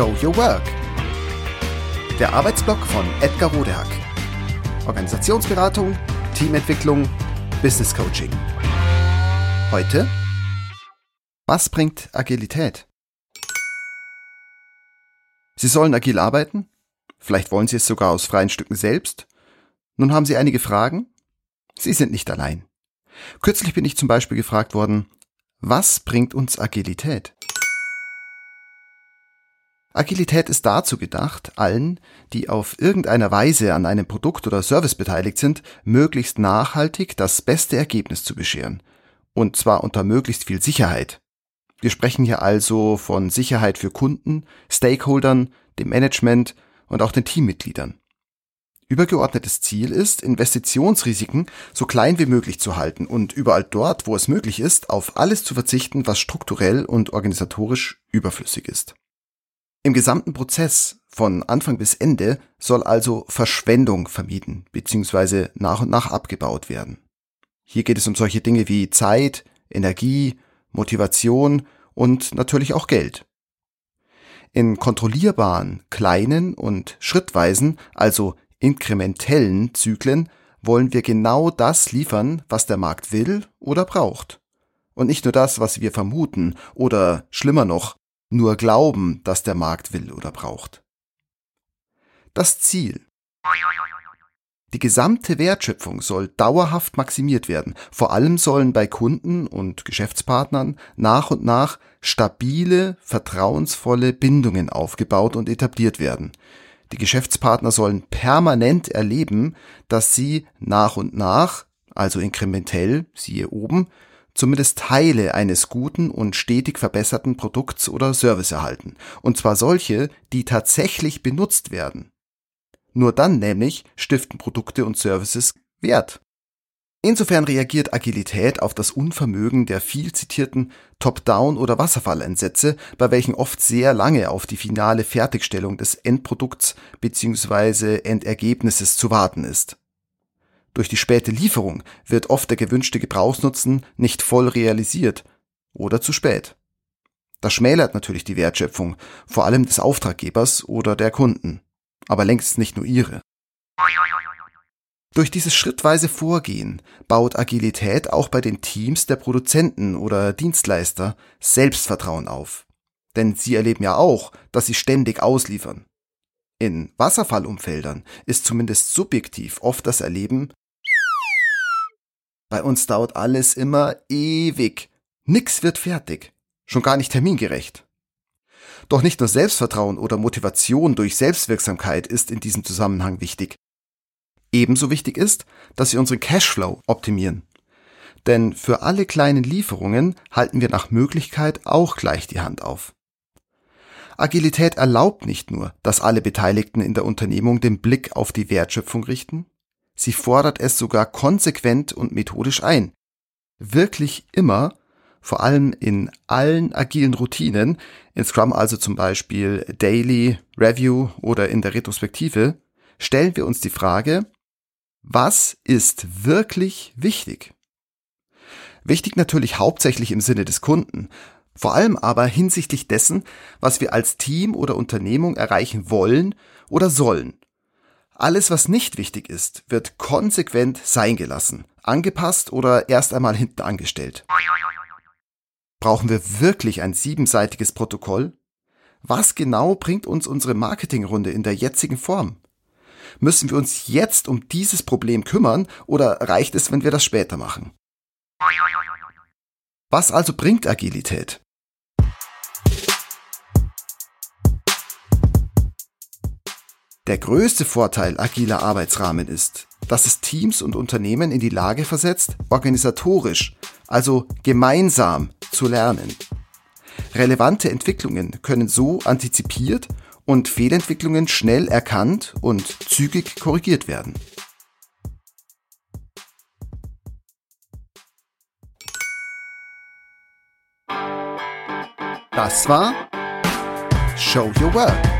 Show Your Work. Der Arbeitsblock von Edgar Rodehack. Organisationsberatung, Teamentwicklung, Business Coaching. Heute Was bringt Agilität? Sie sollen agil arbeiten? Vielleicht wollen Sie es sogar aus freien Stücken selbst? Nun haben Sie einige Fragen? Sie sind nicht allein. Kürzlich bin ich zum Beispiel gefragt worden, was bringt uns Agilität? Agilität ist dazu gedacht, allen, die auf irgendeiner Weise an einem Produkt oder Service beteiligt sind, möglichst nachhaltig das beste Ergebnis zu bescheren. Und zwar unter möglichst viel Sicherheit. Wir sprechen hier also von Sicherheit für Kunden, Stakeholdern, dem Management und auch den Teammitgliedern. Übergeordnetes Ziel ist, Investitionsrisiken so klein wie möglich zu halten und überall dort, wo es möglich ist, auf alles zu verzichten, was strukturell und organisatorisch überflüssig ist. Im gesamten Prozess von Anfang bis Ende soll also Verschwendung vermieden bzw. nach und nach abgebaut werden. Hier geht es um solche Dinge wie Zeit, Energie, Motivation und natürlich auch Geld. In kontrollierbaren, kleinen und schrittweisen, also inkrementellen Zyklen wollen wir genau das liefern, was der Markt will oder braucht. Und nicht nur das, was wir vermuten oder schlimmer noch, nur glauben, dass der Markt will oder braucht. Das Ziel. Die gesamte Wertschöpfung soll dauerhaft maximiert werden. Vor allem sollen bei Kunden und Geschäftspartnern nach und nach stabile, vertrauensvolle Bindungen aufgebaut und etabliert werden, die Geschäftspartner sollen permanent erleben, dass sie nach und nach, also inkrementell, siehe oben, zumindest Teile eines guten und stetig verbesserten Produkts oder Service erhalten. Und zwar solche, die tatsächlich benutzt werden. Nur dann nämlich stiften Produkte und Services Wert. Insofern reagiert Agilität auf das Unvermögen der viel zitierten Top-Down- oder Wasserfallansätze, bei welchen oft sehr lange auf die finale Fertigstellung des Endprodukts bzw. Endergebnisses zu warten ist. Durch die späte Lieferung wird oft der gewünschte Gebrauchsnutzen nicht voll realisiert oder zu spät. Das schmälert natürlich die Wertschöpfung, vor allem des Auftraggebers oder der Kunden, aber längst nicht nur ihre. Durch dieses schrittweise Vorgehen baut Agilität auch bei den Teams der Produzenten oder Dienstleister Selbstvertrauen auf. Denn sie erleben ja auch, dass sie ständig ausliefern. In Wasserfallumfeldern ist zumindest subjektiv oft das Erleben, bei uns dauert alles immer ewig. Nix wird fertig. Schon gar nicht termingerecht. Doch nicht nur Selbstvertrauen oder Motivation durch Selbstwirksamkeit ist in diesem Zusammenhang wichtig. Ebenso wichtig ist, dass wir unseren Cashflow optimieren. Denn für alle kleinen Lieferungen halten wir nach Möglichkeit auch gleich die Hand auf. Agilität erlaubt nicht nur, dass alle Beteiligten in der Unternehmung den Blick auf die Wertschöpfung richten, sie fordert es sogar konsequent und methodisch ein. Wirklich immer, vor allem in allen agilen Routinen, in Scrum also zum Beispiel Daily, Review oder in der Retrospektive, stellen wir uns die Frage, was ist wirklich wichtig? Wichtig natürlich hauptsächlich im Sinne des Kunden, vor allem aber hinsichtlich dessen, was wir als Team oder Unternehmung erreichen wollen oder sollen. Alles, was nicht wichtig ist, wird konsequent sein gelassen, angepasst oder erst einmal hinten angestellt. Brauchen wir wirklich ein siebenseitiges Protokoll? Was genau bringt uns unsere Marketingrunde in der jetzigen Form? Müssen wir uns jetzt um dieses Problem kümmern oder reicht es, wenn wir das später machen? Was also bringt Agilität? Der größte Vorteil agiler Arbeitsrahmen ist, dass es Teams und Unternehmen in die Lage versetzt, organisatorisch, also gemeinsam zu lernen. Relevante Entwicklungen können so antizipiert und Fehlentwicklungen schnell erkannt und zügig korrigiert werden. Das war Show Your Work.